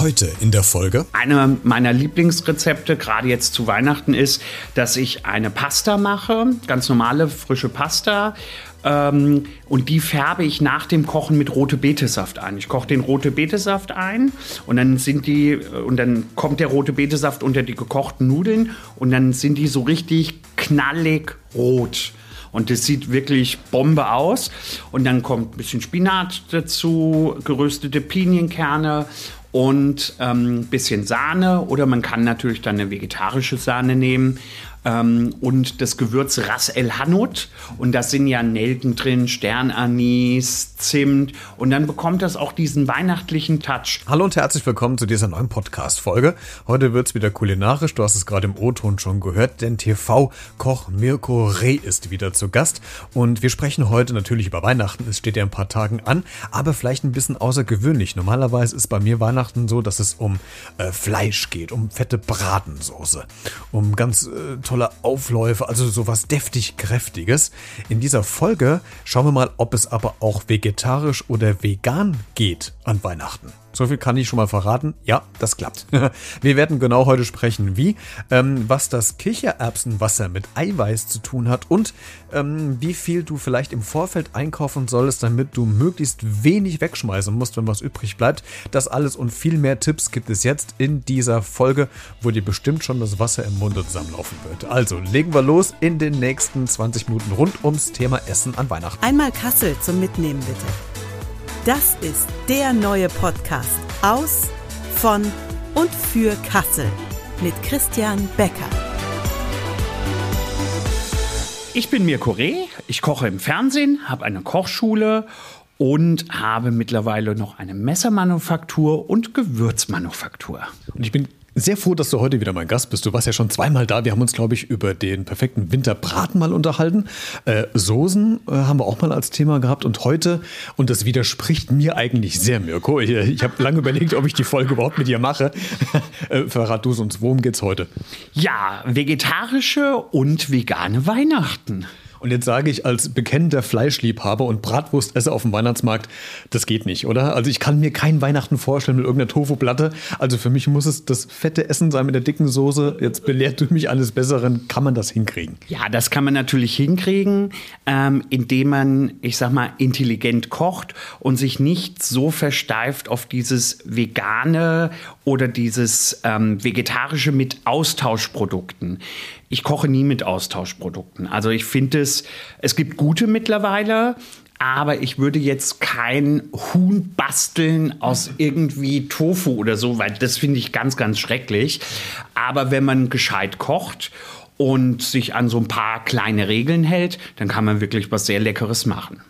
Heute in der Folge. Eine meiner Lieblingsrezepte, gerade jetzt zu Weihnachten, ist, dass ich eine Pasta mache, ganz normale frische Pasta. Ähm, und die färbe ich nach dem Kochen mit rote Betesaft ein. Ich koche den rote Betesaft ein und dann sind die und dann kommt der rote Betesaft unter die gekochten Nudeln und dann sind die so richtig knallig rot. Und das sieht wirklich Bombe aus. Und dann kommt ein bisschen Spinat dazu, geröstete Pinienkerne und ein ähm, bisschen Sahne. Oder man kann natürlich dann eine vegetarische Sahne nehmen ähm, und das Gewürz Ras El Hanout. Und da sind ja Nelken drin, Sternanis, Zimt. Und dann bekommt das auch diesen weihnachtlichen Touch. Hallo und herzlich willkommen zu dieser neuen Podcast-Folge. Heute wird es wieder kulinarisch. Du hast es gerade im O-Ton schon gehört, denn TV-Koch Mirko Reh ist wieder zu Gast. Und wir sprechen heute natürlich über Weihnachten. Es steht ja ein paar Tagen an, aber vielleicht ein bisschen außergewöhnlich. Normalerweise ist bei mir Weihnachten so, dass es um äh, Fleisch geht, um fette Bratensoße, um ganz äh, tolle Aufläufe, also sowas deftig kräftiges. In dieser Folge schauen wir mal, ob es aber auch vegetarisch oder vegan geht an Weihnachten. So viel kann ich schon mal verraten. Ja, das klappt. Wir werden genau heute sprechen, wie, ähm, was das Kichererbsenwasser mit Eiweiß zu tun hat und ähm, wie viel du vielleicht im Vorfeld einkaufen solltest, damit du möglichst wenig wegschmeißen musst, wenn was übrig bleibt. Das alles und viel mehr Tipps gibt es jetzt in dieser Folge, wo dir bestimmt schon das Wasser im Munde zusammenlaufen wird. Also legen wir los in den nächsten 20 Minuten rund ums Thema Essen an Weihnachten. Einmal Kassel zum Mitnehmen bitte. Das ist der neue Podcast aus, von und für Kassel mit Christian Becker. Ich bin Mirko Reh, ich koche im Fernsehen, habe eine Kochschule und habe mittlerweile noch eine Messermanufaktur und Gewürzmanufaktur. Und ich bin sehr froh, dass du heute wieder mein Gast bist. Du warst ja schon zweimal da. Wir haben uns, glaube ich, über den perfekten Winterbraten mal unterhalten. Äh, Soßen äh, haben wir auch mal als Thema gehabt. Und heute, und das widerspricht mir eigentlich sehr, Mirko. Ich, ich habe lange überlegt, ob ich die Folge überhaupt mit dir mache. äh, verrat du uns, worum geht's heute? Ja, vegetarische und vegane Weihnachten. Und jetzt sage ich als bekennender Fleischliebhaber und Bratwurst esse auf dem Weihnachtsmarkt, das geht nicht, oder? Also ich kann mir kein Weihnachten vorstellen mit irgendeiner Tofu-Platte. Also für mich muss es das fette Essen sein mit der dicken Soße. Jetzt belehrt du mich eines Besseren. Kann man das hinkriegen? Ja, das kann man natürlich hinkriegen, ähm, indem man, ich sag mal, intelligent kocht und sich nicht so versteift auf dieses vegane oder dieses ähm, vegetarische mit Austauschprodukten. Ich koche nie mit Austauschprodukten. Also ich finde es, es gibt gute mittlerweile, aber ich würde jetzt kein Huhn basteln aus irgendwie Tofu oder so, weil das finde ich ganz, ganz schrecklich. Aber wenn man gescheit kocht und sich an so ein paar kleine Regeln hält, dann kann man wirklich was sehr Leckeres machen.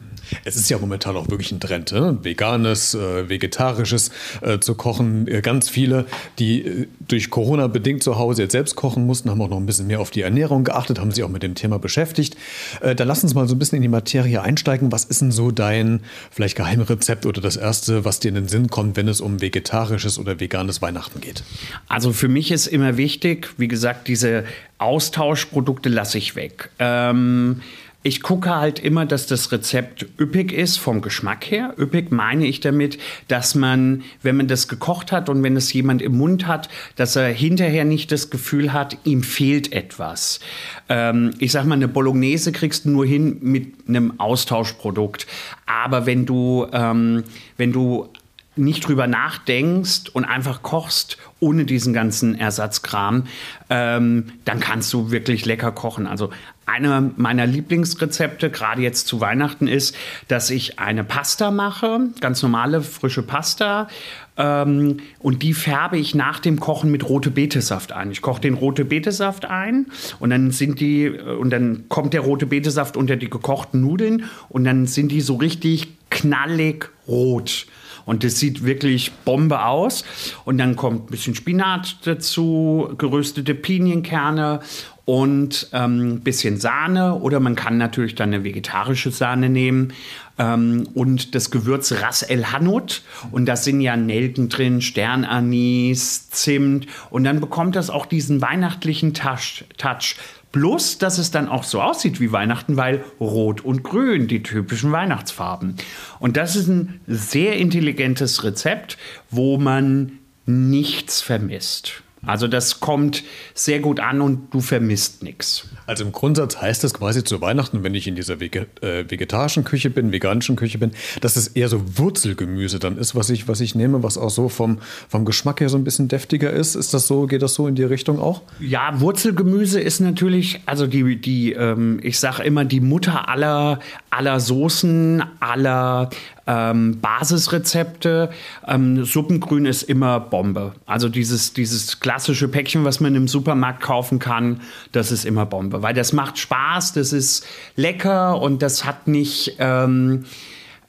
Es ist ja momentan auch wirklich ein Trend, ne? veganes, äh, vegetarisches äh, zu kochen. Äh, ganz viele, die äh, durch Corona bedingt zu Hause jetzt selbst kochen mussten, haben auch noch ein bisschen mehr auf die Ernährung geachtet, haben sich auch mit dem Thema beschäftigt. Äh, dann lass uns mal so ein bisschen in die Materie einsteigen. Was ist denn so dein vielleicht Geheimrezept oder das erste, was dir in den Sinn kommt, wenn es um vegetarisches oder veganes Weihnachten geht? Also für mich ist immer wichtig, wie gesagt, diese Austauschprodukte lasse ich weg. Ähm, ich gucke halt immer, dass das Rezept üppig ist vom Geschmack her. Üppig meine ich damit, dass man, wenn man das gekocht hat und wenn es jemand im Mund hat, dass er hinterher nicht das Gefühl hat, ihm fehlt etwas. Ähm, ich sag mal, eine Bolognese kriegst du nur hin mit einem Austauschprodukt. Aber wenn du, ähm, wenn du nicht drüber nachdenkst und einfach kochst ohne diesen ganzen Ersatzkram, ähm, dann kannst du wirklich lecker kochen. Also eine meiner Lieblingsrezepte, gerade jetzt zu Weihnachten, ist, dass ich eine Pasta mache, ganz normale frische Pasta. Ähm, und die färbe ich nach dem Kochen mit rote Betesaft ein. Ich koche den rote Betesaft ein und dann sind die und dann kommt der rote Betesaft unter die gekochten Nudeln und dann sind die so richtig knallig rot. Und das sieht wirklich Bombe aus. Und dann kommt ein bisschen Spinat dazu, geröstete Pinienkerne und ein ähm, bisschen Sahne. Oder man kann natürlich dann eine vegetarische Sahne nehmen. Ähm, und das Gewürz Ras El Hanout. Und da sind ja Nelken drin, Sternanis, Zimt. Und dann bekommt das auch diesen weihnachtlichen Touch. Touch. Plus, dass es dann auch so aussieht wie Weihnachten, weil Rot und Grün, die typischen Weihnachtsfarben. Und das ist ein sehr intelligentes Rezept, wo man nichts vermisst. Also das kommt sehr gut an und du vermisst nichts. Also im Grundsatz heißt das quasi zu Weihnachten, wenn ich in dieser äh, vegetarischen Küche bin, veganischen Küche bin, dass es eher so Wurzelgemüse dann ist, was ich, was ich nehme, was auch so vom, vom Geschmack her so ein bisschen deftiger ist. Ist das so, geht das so in die Richtung auch? Ja, Wurzelgemüse ist natürlich, also die, die ähm, ich sage immer, die Mutter aller, aller Soßen, aller ähm, Basisrezepte. Ähm, Suppengrün ist immer Bombe. Also dieses, dieses klassische Päckchen, was man im Supermarkt kaufen kann, das ist immer Bombe. Weil das macht Spaß, das ist lecker und das hat nicht. Ähm,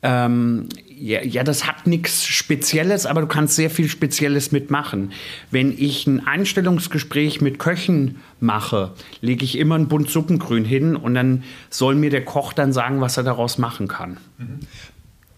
ähm, ja, ja, das hat nichts Spezielles, aber du kannst sehr viel Spezielles mitmachen. Wenn ich ein Einstellungsgespräch mit Köchen mache, lege ich immer ein Bund Suppengrün hin und dann soll mir der Koch dann sagen, was er daraus machen kann.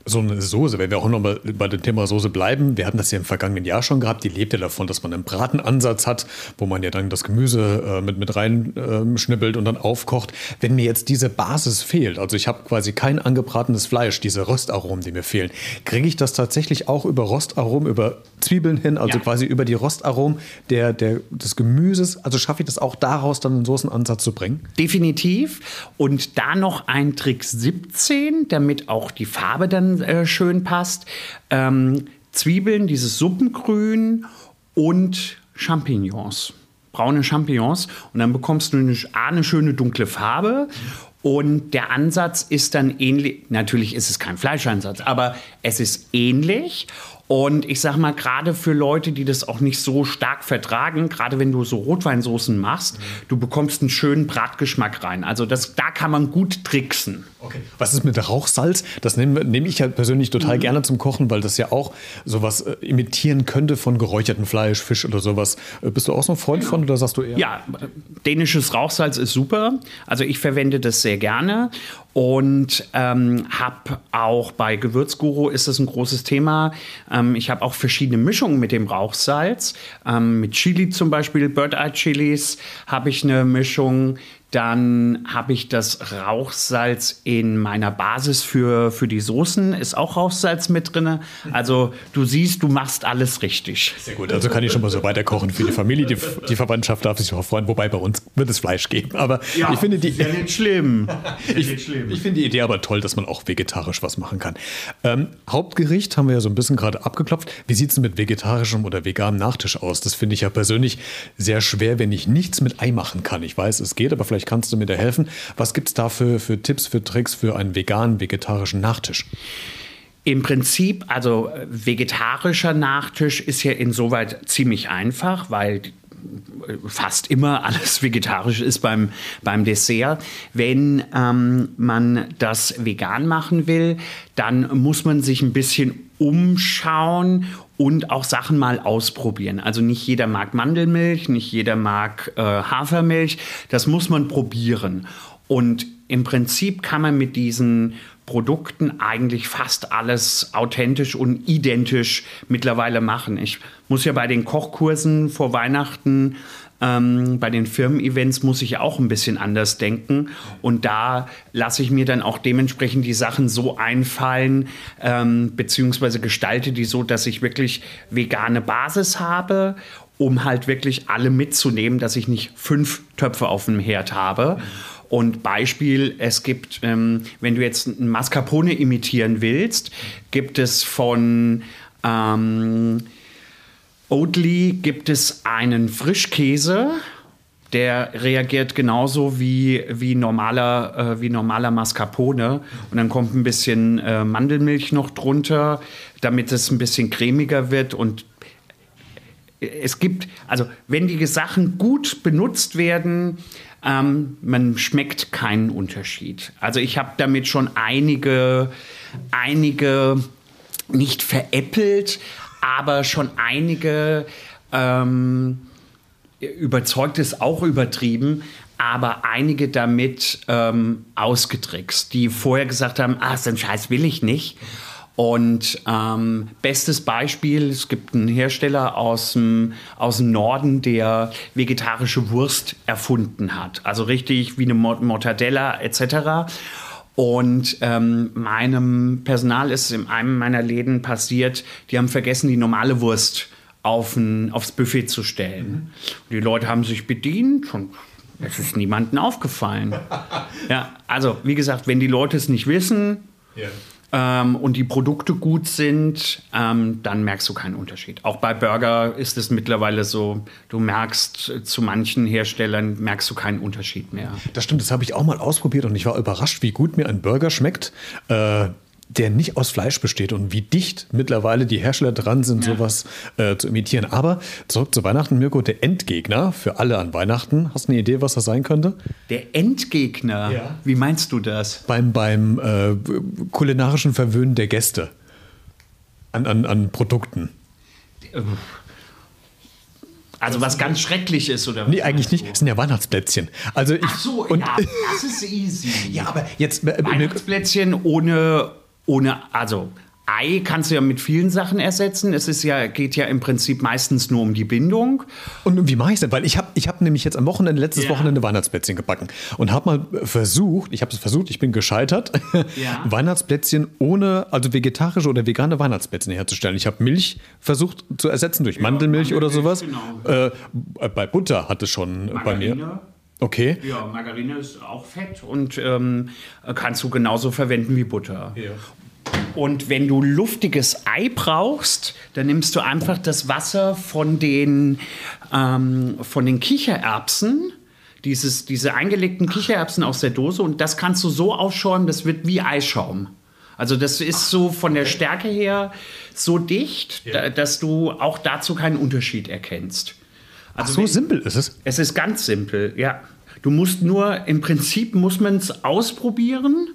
So eine Soße, wenn wir auch nochmal bei dem Thema Soße bleiben, wir hatten das ja im vergangenen Jahr schon gehabt, die lebt ja davon, dass man einen Bratenansatz hat, wo man ja dann das Gemüse äh, mit, mit reinschnippelt äh, und dann aufkocht. Wenn mir jetzt diese Basis fehlt, also ich habe quasi kein angebratenes Fleisch, diese Röstaromen, die mir fehlen, kriege ich das tatsächlich auch über Röstaromen, über Zwiebeln hin, also ja. quasi über die Röstaromen der, der, des Gemüses, also schaffe ich das auch daraus dann einen Soßenansatz zu bringen? Definitiv. Und da noch ein Trick 17, damit auch die Farbe dann äh, schön passt. Ähm, Zwiebeln, dieses Suppengrün und Champignons. Braune Champignons. Und dann bekommst du eine, eine schöne dunkle Farbe. Und der Ansatz ist dann ähnlich, natürlich ist es kein Fleischansatz, aber es ist ähnlich. Und ich sag mal, gerade für Leute, die das auch nicht so stark vertragen, gerade wenn du so Rotweinsoßen machst, mhm. du bekommst einen schönen Bratgeschmack rein. Also das, da kann man gut tricksen. Okay. Was ist mit Rauchsalz? Das nehme, nehme ich halt persönlich total mhm. gerne zum Kochen, weil das ja auch sowas äh, imitieren könnte von geräuchertem Fleisch, Fisch oder sowas. Äh, bist du auch so ein Freund genau. von oder sagst du eher? Ja, dänisches Rauchsalz ist super. Also ich verwende das sehr gerne und ähm, habe auch bei Gewürzguru ist das ein großes Thema. Ähm, ich habe auch verschiedene Mischungen mit dem Rauchsalz. Ähm, mit Chili zum Beispiel, Bird Eye Chilis habe ich eine Mischung. Dann habe ich das Rauchsalz in meiner Basis für, für die Soßen. Ist auch Rauchsalz mit drin. Also du siehst, du machst alles richtig. Sehr gut, also kann ich schon mal so weiter kochen für die Familie. Die, die Verwandtschaft darf sich auch freuen, wobei bei uns wird es Fleisch geben. Aber ja, ich finde die. Ja nicht schlimm. ich, ich finde die Idee aber toll, dass man auch vegetarisch was machen kann. Ähm, Hauptgericht haben wir ja so ein bisschen gerade abgeklopft. Wie sieht es mit vegetarischem oder veganem Nachtisch aus? Das finde ich ja persönlich sehr schwer, wenn ich nichts mit Ei machen kann. Ich weiß, es geht, aber vielleicht Vielleicht kannst du mir da helfen. Was gibt es da für, für Tipps, für Tricks für einen veganen, vegetarischen Nachtisch? Im Prinzip, also vegetarischer Nachtisch ist ja insoweit ziemlich einfach, weil fast immer alles vegetarisch ist beim, beim Dessert. Wenn ähm, man das vegan machen will, dann muss man sich ein bisschen umschauen und auch Sachen mal ausprobieren. Also nicht jeder mag Mandelmilch, nicht jeder mag äh, Hafermilch. Das muss man probieren. Und im Prinzip kann man mit diesen Produkten eigentlich fast alles authentisch und identisch mittlerweile machen. Ich muss ja bei den Kochkursen vor Weihnachten ähm, bei den Firmen-Events muss ich auch ein bisschen anders denken. Und da lasse ich mir dann auch dementsprechend die Sachen so einfallen, ähm, beziehungsweise gestalte die so, dass ich wirklich vegane Basis habe um halt wirklich alle mitzunehmen, dass ich nicht fünf Töpfe auf dem Herd habe. Und Beispiel, es gibt, ähm, wenn du jetzt ein Mascarpone imitieren willst, gibt es von ähm, Oatly gibt es einen Frischkäse, der reagiert genauso wie, wie, normaler, äh, wie normaler Mascarpone. Und dann kommt ein bisschen äh, Mandelmilch noch drunter, damit es ein bisschen cremiger wird. Und es gibt, also wenn die Sachen gut benutzt werden, ähm, man schmeckt keinen Unterschied. Also ich habe damit schon einige, einige nicht veräppelt, aber schon einige ähm, überzeugt ist auch übertrieben, aber einige damit ähm, ausgetrickst, die vorher gesagt haben, ah, so einen Scheiß will ich nicht. Und ähm, bestes Beispiel, es gibt einen Hersteller aus dem, aus dem Norden, der vegetarische Wurst erfunden hat. Also richtig wie eine Mortadella etc. Und ähm, meinem Personal ist in einem meiner Läden passiert, die haben vergessen, die normale Wurst auf ein, aufs Buffet zu stellen. Mhm. Die Leute haben sich bedient und es ist niemandem aufgefallen. ja, also wie gesagt, wenn die Leute es nicht wissen, yeah ähm, und die Produkte gut sind, ähm, dann merkst du keinen Unterschied. Auch bei Burger ist es mittlerweile so, du merkst äh, zu manchen Herstellern merkst du keinen Unterschied mehr. Das stimmt, das habe ich auch mal ausprobiert und ich war überrascht, wie gut mir ein Burger schmeckt. Äh der nicht aus Fleisch besteht und wie dicht mittlerweile die Hersteller dran sind, ja. sowas äh, zu imitieren. Aber zurück zu Weihnachten, Mirko, der Endgegner für alle an Weihnachten. Hast du eine Idee, was das sein könnte? Der Endgegner? Ja. Wie meinst du das? Beim, beim äh, kulinarischen Verwöhnen der Gäste an, an, an Produkten. Also was ganz schrecklich ist, oder? Nee, eigentlich nicht. Es sind ja Weihnachtsplätzchen. Also ich, Ach so, und ja, das ist easy. ja, aber jetzt... Äh, Weihnachtsplätzchen ohne ohne, also Ei kannst du ja mit vielen Sachen ersetzen. Es ist ja, geht ja im Prinzip meistens nur um die Bindung. Und wie mache ich das? Weil ich habe ich hab nämlich jetzt am Wochenende, letztes ja. Wochenende Weihnachtsplätzchen gebacken und habe mal versucht, ich habe es versucht, ich bin gescheitert, ja. Weihnachtsplätzchen ohne, also vegetarische oder vegane Weihnachtsplätzchen herzustellen. Ich habe Milch versucht zu ersetzen durch ja, Mandelmilch, Mandelmilch, oder sowas. Genau. Äh, bei Butter hat es schon Margarine. bei mir. Okay. Ja, Margarine ist auch Fett und ähm, kannst du genauso verwenden wie Butter. Ja. Und wenn du luftiges Ei brauchst, dann nimmst du einfach das Wasser von den, ähm, von den Kichererbsen, dieses, diese eingelegten Kichererbsen aus der Dose, und das kannst du so aufschäumen, das wird wie Eischaum. Also das ist so von der Stärke her so dicht, ja. dass du auch dazu keinen Unterschied erkennst. Also Ach so wenn, simpel ist es? Es ist ganz simpel, ja. Du musst nur, im Prinzip muss man es ausprobieren.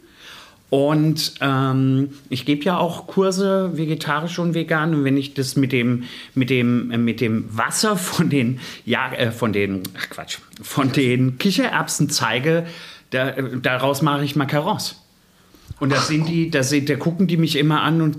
Und ähm, ich gebe ja auch Kurse vegetarisch und vegan. Und wenn ich das mit dem, mit dem, mit dem Wasser von den, ja, äh, von den, ach Quatsch, von den Kichererbsen zeige, da, daraus mache ich Macarons. Und da sind die, da, sind, da gucken die mich immer an und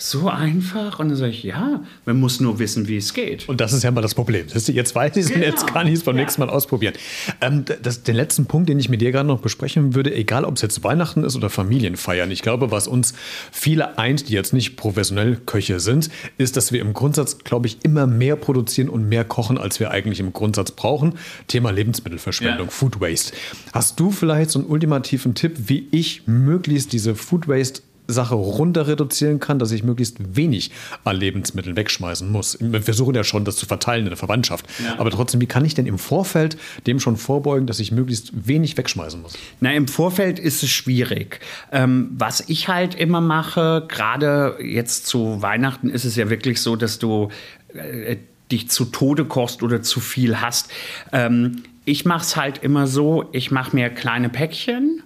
so einfach? Und dann sage ich, ja, man muss nur wissen, wie es geht. Und das ist ja mal das Problem. Jetzt weiß ich es genau. jetzt kann ich es beim ja. nächsten Mal ausprobieren. Ähm, das, den letzten Punkt, den ich mit dir gerade noch besprechen würde, egal ob es jetzt Weihnachten ist oder Familienfeiern, ich glaube, was uns viele eint, die jetzt nicht professionell Köche sind, ist, dass wir im Grundsatz, glaube ich, immer mehr produzieren und mehr kochen, als wir eigentlich im Grundsatz brauchen. Thema Lebensmittelverschwendung, ja. Food Waste. Hast du vielleicht so einen ultimativen Tipp, wie ich möglichst diese Food Waste Sache runter reduzieren kann, dass ich möglichst wenig an Lebensmitteln wegschmeißen muss. Wir versuchen ja schon, das zu verteilen in der Verwandtschaft. Ja. Aber trotzdem, wie kann ich denn im Vorfeld dem schon vorbeugen, dass ich möglichst wenig wegschmeißen muss? Na, im Vorfeld ist es schwierig. Ähm, was ich halt immer mache, gerade jetzt zu Weihnachten, ist es ja wirklich so, dass du äh, dich zu Tode kochst oder zu viel hast. Ähm, ich mache es halt immer so, ich mache mir kleine Päckchen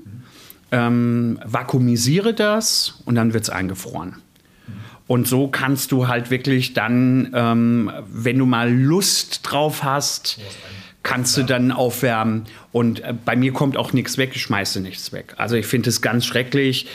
ähm, vakuumisiere das und dann wird es eingefroren. Und so kannst du halt wirklich dann, ähm, wenn du mal Lust drauf hast, kannst du dann aufwärmen. Und äh, bei mir kommt auch nichts weg, ich schmeiße nichts weg. Also ich finde es ganz schrecklich.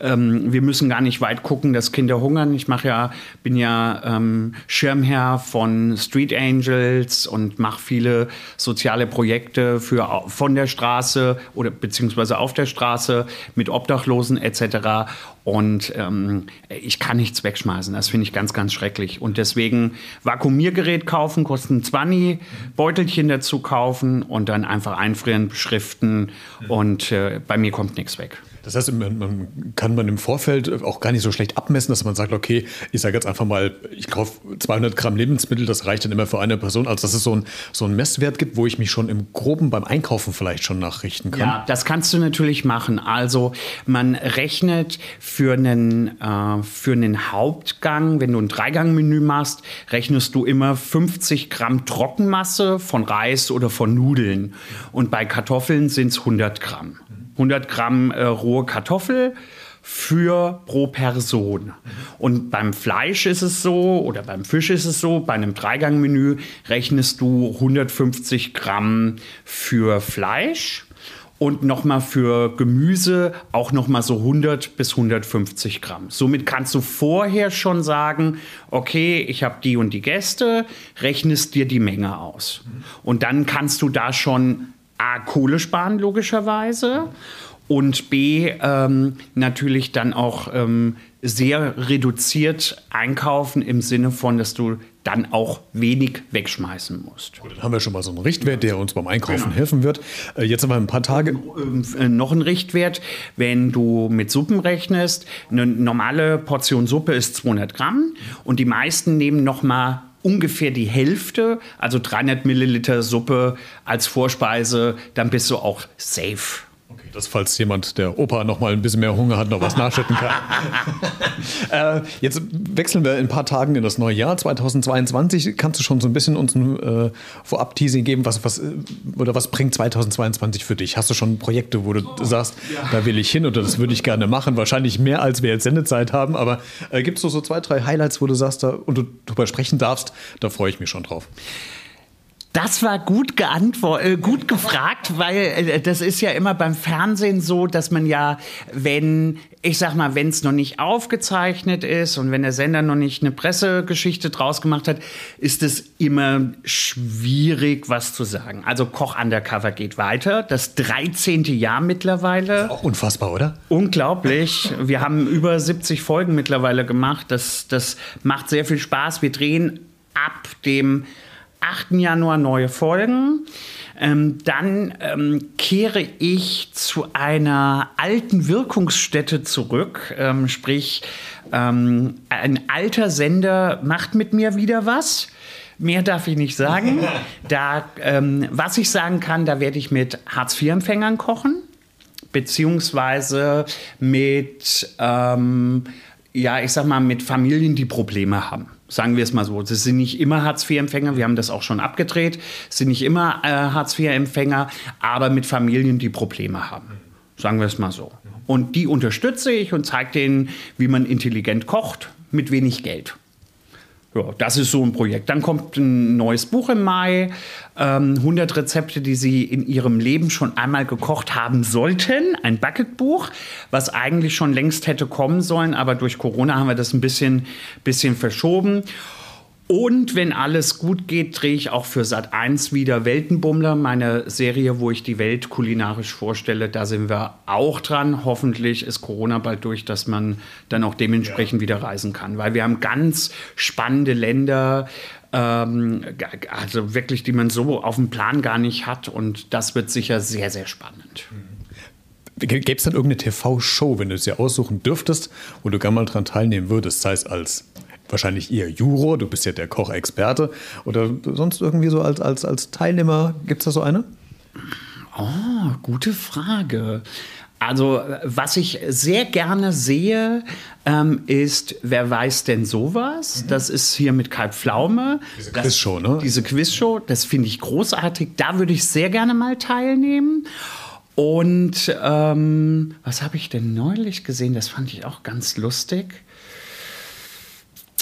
Ähm, wir müssen gar nicht weit gucken, dass Kinder hungern. Ich mache ja, bin ja ähm, Schirmherr von Street Angels und mache viele soziale Projekte für von der Straße oder beziehungsweise auf der Straße mit Obdachlosen etc. Und ähm, ich kann nichts wegschmeißen. Das finde ich ganz, ganz schrecklich. Und deswegen Vakuumiergerät kaufen, kosten 20, Beutelchen dazu kaufen und dann einfach einfrieren, beschriften. Und äh, bei mir kommt nichts weg. Das heißt, man, kann man im Vorfeld auch gar nicht so schlecht abmessen, dass man sagt, okay, ich sage jetzt einfach mal, ich kaufe 200 Gramm Lebensmittel, das reicht dann immer für eine Person. Also dass es so, ein, so einen Messwert gibt, wo ich mich schon im Groben beim Einkaufen vielleicht schon nachrichten kann. Ja, das kannst du natürlich machen. Also man rechnet für einen, äh, für einen Hauptgang, wenn du ein Dreigangmenü machst, rechnest du immer 50 Gramm Trockenmasse von Reis oder von Nudeln. Und bei Kartoffeln sind es 100 Gramm. 100 Gramm äh, rohe Kartoffel für pro Person. Und beim Fleisch ist es so, oder beim Fisch ist es so, bei einem Dreigangmenü rechnest du 150 Gramm für Fleisch und nochmal für Gemüse auch nochmal so 100 bis 150 Gramm. Somit kannst du vorher schon sagen, okay, ich habe die und die Gäste, rechnest dir die Menge aus. Und dann kannst du da schon A, Kohle sparen, logischerweise. Und B, ähm, natürlich dann auch ähm, sehr reduziert einkaufen im Sinne von, dass du dann auch wenig wegschmeißen musst. Gut, dann haben wir schon mal so einen Richtwert, der uns beim Einkaufen genau. helfen wird. Äh, jetzt haben wir ein paar Tage. Äh, noch ein Richtwert, wenn du mit Suppen rechnest. Eine normale Portion Suppe ist 200 Gramm und die meisten nehmen noch mal ungefähr die Hälfte, also 300 Milliliter Suppe als Vorspeise, dann bist du auch safe. Dass falls jemand, der Opa noch mal ein bisschen mehr Hunger hat, noch was nachschütten kann. äh, jetzt wechseln wir in ein paar Tagen in das neue Jahr 2022. Kannst du schon so ein bisschen uns ein äh, Vorab-Teasing geben, was, was, äh, oder was bringt 2022 für dich? Hast du schon Projekte, wo du oh, sagst, ja. da will ich hin oder das würde ich gerne machen? Wahrscheinlich mehr, als wir jetzt Sendezeit haben, aber äh, gibt es so, so zwei, drei Highlights, wo du sagst, da, und du darüber sprechen darfst, da freue ich mich schon drauf. Das war gut geantwortet, äh, gut gefragt, weil äh, das ist ja immer beim Fernsehen so, dass man ja, wenn, ich sag mal, wenn es noch nicht aufgezeichnet ist und wenn der Sender noch nicht eine Pressegeschichte draus gemacht hat, ist es immer schwierig, was zu sagen. Also Koch Undercover geht weiter, das 13. Jahr mittlerweile. Auch unfassbar, oder? Unglaublich. Wir haben über 70 Folgen mittlerweile gemacht. Das, das macht sehr viel Spaß. Wir drehen ab dem 8. Januar neue Folgen. Ähm, dann ähm, kehre ich zu einer alten Wirkungsstätte zurück, ähm, sprich ähm, ein alter Sender macht mit mir wieder was. Mehr darf ich nicht sagen. Da, ähm, was ich sagen kann, da werde ich mit Hartz-IV-Empfängern kochen, beziehungsweise mit, ähm, ja, ich sag mal, mit Familien, die Probleme haben. Sagen wir es mal so. Das sind nicht immer Hartz-IV-Empfänger, wir haben das auch schon abgedreht. Es sind nicht immer äh, Hartz-IV-Empfänger, aber mit Familien, die Probleme haben. Sagen wir es mal so. Und die unterstütze ich und zeige denen, wie man intelligent kocht mit wenig Geld. Ja, das ist so ein Projekt. Dann kommt ein neues Buch im Mai. Ähm, 100 Rezepte, die Sie in Ihrem Leben schon einmal gekocht haben sollten. Ein Bucketbuch, was eigentlich schon längst hätte kommen sollen, aber durch Corona haben wir das ein bisschen, bisschen verschoben. Und wenn alles gut geht, drehe ich auch für Sat 1 wieder Weltenbummler, meine Serie, wo ich die Welt kulinarisch vorstelle. Da sind wir auch dran. Hoffentlich ist Corona bald durch, dass man dann auch dementsprechend ja. wieder reisen kann. Weil wir haben ganz spannende Länder, ähm, also wirklich, die man so auf dem Plan gar nicht hat. Und das wird sicher sehr, sehr spannend. Gäbe es dann irgendeine TV-Show, wenn du es dir aussuchen dürftest, wo du gerne mal dran teilnehmen würdest, sei es als wahrscheinlich eher Juror, du bist ja der Kochexperte oder sonst irgendwie so als, als, als Teilnehmer, gibt es da so eine? Oh, gute Frage. Also, was ich sehr gerne sehe, ähm, ist Wer weiß denn sowas? Mhm. Das ist hier mit Kai Pflaume. Diese Quizshow, ne? Diese Quizshow, das finde ich großartig. Da würde ich sehr gerne mal teilnehmen. Und ähm, was habe ich denn neulich gesehen? Das fand ich auch ganz lustig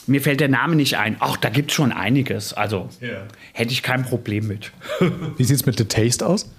mir fällt der Name nicht ein. Ach, da gibt es schon einiges. Also yeah. hätte ich kein Problem mit. Wie sieht es mit The Taste aus?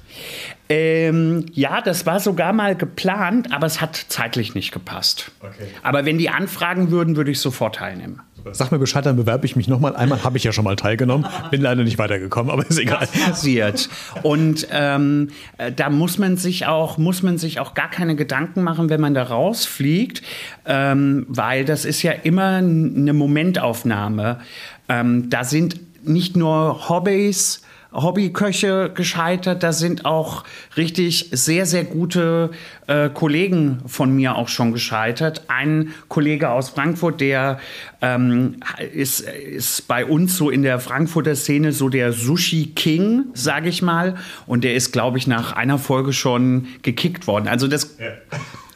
Ähm, ja, das war sogar mal geplant, aber es hat zeitlich nicht gepasst. Okay. Aber wenn die anfragen würden, würde ich sofort teilnehmen. Sag mir Bescheid, dann bewerbe ich mich nochmal. Einmal habe ich ja schon mal teilgenommen, bin leider nicht weitergekommen, aber ist egal. Das passiert. Und ähm, äh, da muss man sich auch muss man sich auch gar keine Gedanken machen, wenn man da rausfliegt, ähm, weil das ist ja immer eine Momentaufnahme. Ähm, da sind nicht nur Hobbys, Hobbyköche gescheitert. Da sind auch richtig sehr, sehr gute äh, Kollegen von mir auch schon gescheitert. Ein Kollege aus Frankfurt, der ähm, ist, ist bei uns so in der Frankfurter Szene so der Sushi King, sage ich mal. Und der ist, glaube ich, nach einer Folge schon gekickt worden. Also das. Ja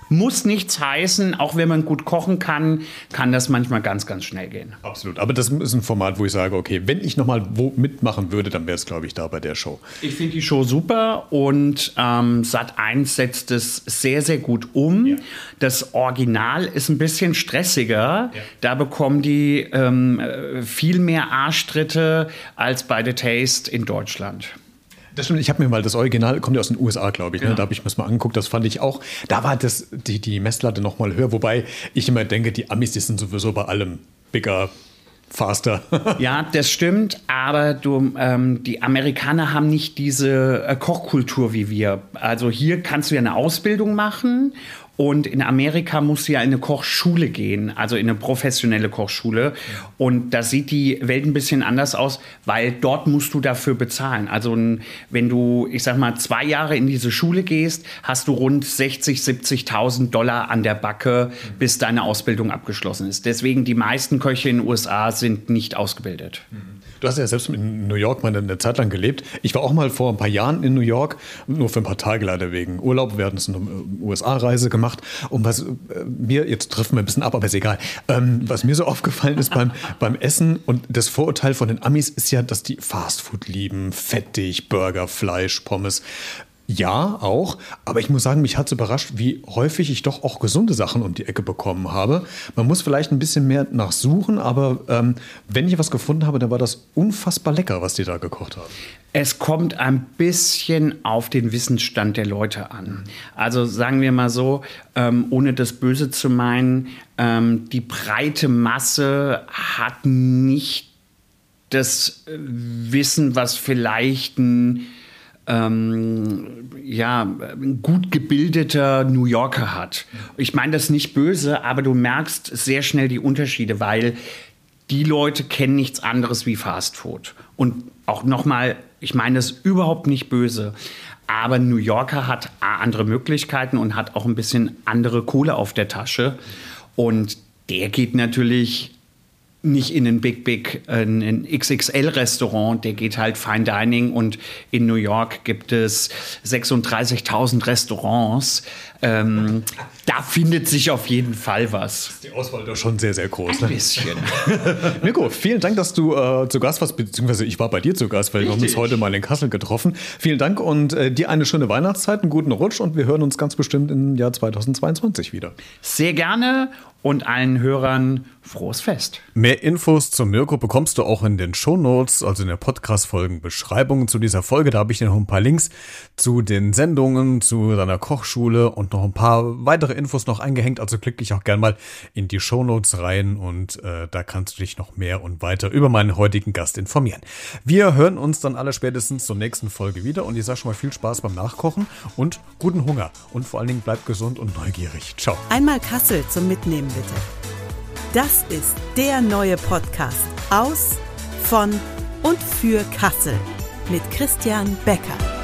muss nichts heißen. Auch wenn man gut kochen kann, kann das manchmal ganz, ganz schnell gehen. Absolut. Aber das ist ein Format, wo ich sage, okay, wenn ich nochmal mitmachen würde, dann wäre es, glaube ich, da bei der Show. Ich finde die Show super und ähm, Sat 1 setzt es sehr, sehr gut um. Ja. Das Original ist ein bisschen stressiger. Ja. Da bekommen die ähm, viel mehr Arschtritte als bei The Taste in Deutschland Das stimmt, ich habe mir mal das Original, kommt ja aus den USA, glaube ich, ne? da habe ich mir das mal angeguckt, das fand ich auch, da war das, die, die Messlatte noch mal höher, wobei ich immer denke, die Amis, die sind sowieso bei allem bigger, faster. ja, das stimmt, aber du, ähm, die Amerikaner haben nicht diese äh, Kochkultur wie wir. Also hier kannst du ja eine Ausbildung machen und in Amerika musst du ja in eine Kochschule gehen, also in eine professionelle Kochschule. Und da sieht die Welt ein bisschen anders aus, weil dort musst du dafür bezahlen. Also wenn du, ich sag mal, zwei Jahre in diese Schule gehst, hast du rund 60, 70.000 Dollar an der Backe, bis deine Ausbildung abgeschlossen ist. Deswegen die meisten Köche in den USA sind nicht ausgebildet. Mhm. Du hast ja selbst in New York mal eine Zeit lang gelebt. Ich war auch mal vor ein paar Jahren in New York, nur für ein paar Tage leider wegen Urlaub. Wir hatten es eine USA-Reise gemacht. Und was äh, mir, jetzt treffen wir ein bisschen ab, aber ist egal. Ähm, was mir so aufgefallen ist beim, beim Essen und das Vorurteil von den Amis ist ja, dass die Fastfood lieben. Fettig, Burger, Fleisch, Pommes. Ja, auch. Aber ich muss sagen, mich hat es überrascht, wie häufig ich doch auch gesunde Sachen um die Ecke bekommen habe. Man muss vielleicht ein bisschen mehr nachsuchen, aber ähm, wenn ich was gefunden habe, dann war das unfassbar lecker, was die da gekocht haben. Es kommt ein bisschen auf den Wissensstand der Leute an. Also sagen wir mal so, ähm, ohne das Böse zu meinen, ähm, die breite Masse hat nicht das Wissen, was vielleicht ein ähm, ja, gut gebildeter New Yorker hat. Ich meine das nicht böse, aber du merkst sehr schnell die Unterschiede, weil die Leute kennen nichts anderes wie Fast Food. Und auch nochmal, ich meine das überhaupt nicht böse, aber New Yorker hat andere Möglichkeiten und hat auch ein bisschen andere Kohle auf der Tasche. Und der geht natürlich nicht in ein Big Big, ein XXL-Restaurant, der geht halt Fine Dining und in New York gibt es 36.000 Restaurants. Ähm, da findet sich auf jeden Fall was. Die Auswahl ist schon sehr, sehr groß. Ein ne? bisschen. Mirko, vielen Dank, dass du äh, zu Gast warst, beziehungsweise ich war bei dir zu Gast, weil Richtig. wir haben uns heute mal in Kassel getroffen. Vielen Dank und äh, dir eine schöne Weihnachtszeit, einen guten Rutsch und wir hören uns ganz bestimmt im Jahr 2022 wieder. Sehr gerne und allen Hörern frohes Fest. Mehr Infos zu Mirko bekommst du auch in den Shownotes, also in der Podcast-Folgen-Beschreibung zu dieser Folge. Da habe ich noch ein paar Links zu den Sendungen, zu deiner Kochschule und noch ein paar weitere Infos noch eingehängt. Also klick dich auch gern mal in die Shownotes rein und äh, da kannst du dich noch mehr und weiter über meinen heutigen Gast informieren. Wir hören uns dann alle spätestens zur nächsten Folge wieder und ich sage schon mal viel Spaß beim Nachkochen und guten Hunger und vor allen Dingen bleib gesund und neugierig. Ciao. Einmal Kassel zum Mitnehmen bitte. Das ist der neue Podcast aus, von und für Kassel mit Christian Becker.